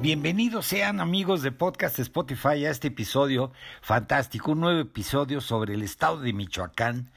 Bienvenidos sean amigos de Podcast Spotify a este episodio fantástico, un nuevo episodio sobre el estado de Michoacán,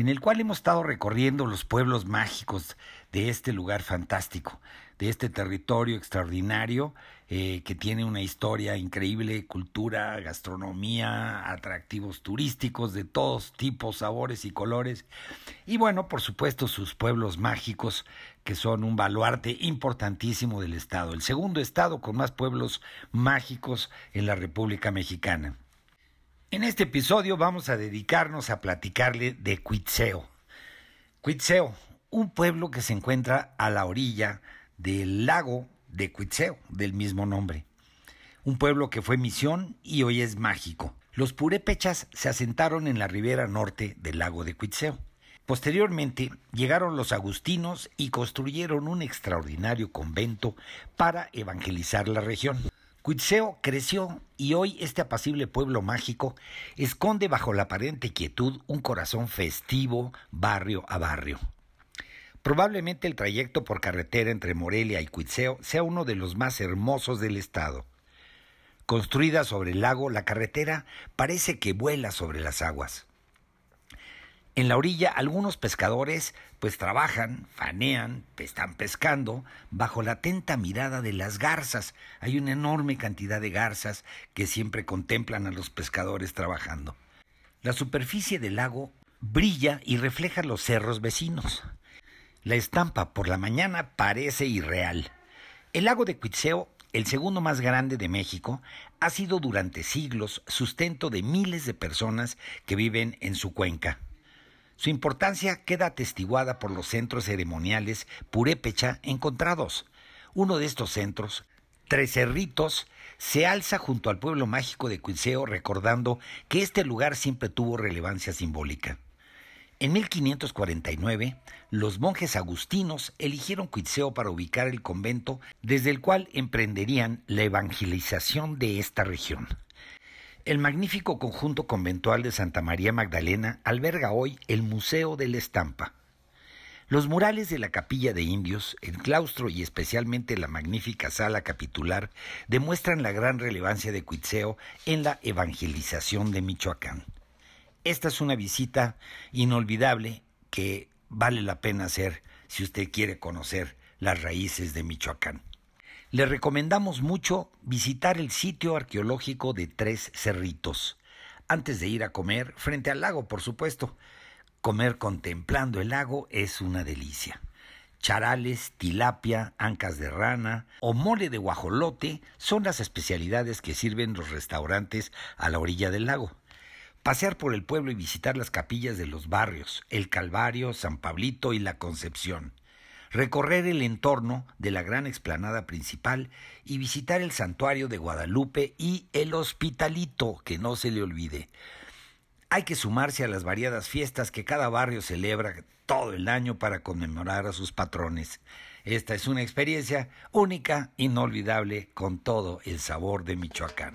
en el cual hemos estado recorriendo los pueblos mágicos de este lugar fantástico, de este territorio extraordinario eh, que tiene una historia increíble, cultura, gastronomía, atractivos turísticos de todos tipos, sabores y colores, y bueno, por supuesto sus pueblos mágicos que son un baluarte importantísimo del Estado, el segundo Estado con más pueblos mágicos en la República Mexicana. En este episodio vamos a dedicarnos a platicarle de Cuitzeo. Cuitzeo, un pueblo que se encuentra a la orilla del lago de Cuitzeo, del mismo nombre. Un pueblo que fue misión y hoy es mágico. Los purépechas se asentaron en la ribera norte del lago de Cuitzeo. Posteriormente llegaron los agustinos y construyeron un extraordinario convento para evangelizar la región. Cuitzeo creció y hoy este apacible pueblo mágico esconde bajo la aparente quietud un corazón festivo barrio a barrio. Probablemente el trayecto por carretera entre Morelia y Cuitzeo sea uno de los más hermosos del estado. Construida sobre el lago, la carretera parece que vuela sobre las aguas. En la orilla algunos pescadores pues trabajan, fanean, están pescando bajo la atenta mirada de las garzas. Hay una enorme cantidad de garzas que siempre contemplan a los pescadores trabajando. La superficie del lago brilla y refleja los cerros vecinos. La estampa por la mañana parece irreal. El lago de Cuitzeo, el segundo más grande de México, ha sido durante siglos sustento de miles de personas que viven en su cuenca. Su importancia queda atestiguada por los centros ceremoniales purépecha encontrados. Uno de estos centros, Tres Cerritos, se alza junto al pueblo mágico de Cuitzeo recordando que este lugar siempre tuvo relevancia simbólica. En 1549, los monjes agustinos eligieron Cuitzeo para ubicar el convento desde el cual emprenderían la evangelización de esta región. El magnífico conjunto conventual de Santa María Magdalena alberga hoy el Museo de la Estampa. Los murales de la capilla de indios, el claustro y especialmente la magnífica sala capitular demuestran la gran relevancia de Cuitzeo en la evangelización de Michoacán. Esta es una visita inolvidable que vale la pena hacer si usted quiere conocer las raíces de Michoacán. Le recomendamos mucho visitar el sitio arqueológico de Tres Cerritos, antes de ir a comer, frente al lago, por supuesto. Comer contemplando el lago es una delicia. Charales, tilapia, ancas de rana o mole de guajolote son las especialidades que sirven los restaurantes a la orilla del lago. Pasear por el pueblo y visitar las capillas de los barrios, el Calvario, San Pablito y la Concepción recorrer el entorno de la gran explanada principal y visitar el santuario de Guadalupe y el Hospitalito, que no se le olvide. Hay que sumarse a las variadas fiestas que cada barrio celebra todo el año para conmemorar a sus patrones. Esta es una experiencia única, inolvidable, con todo el sabor de Michoacán.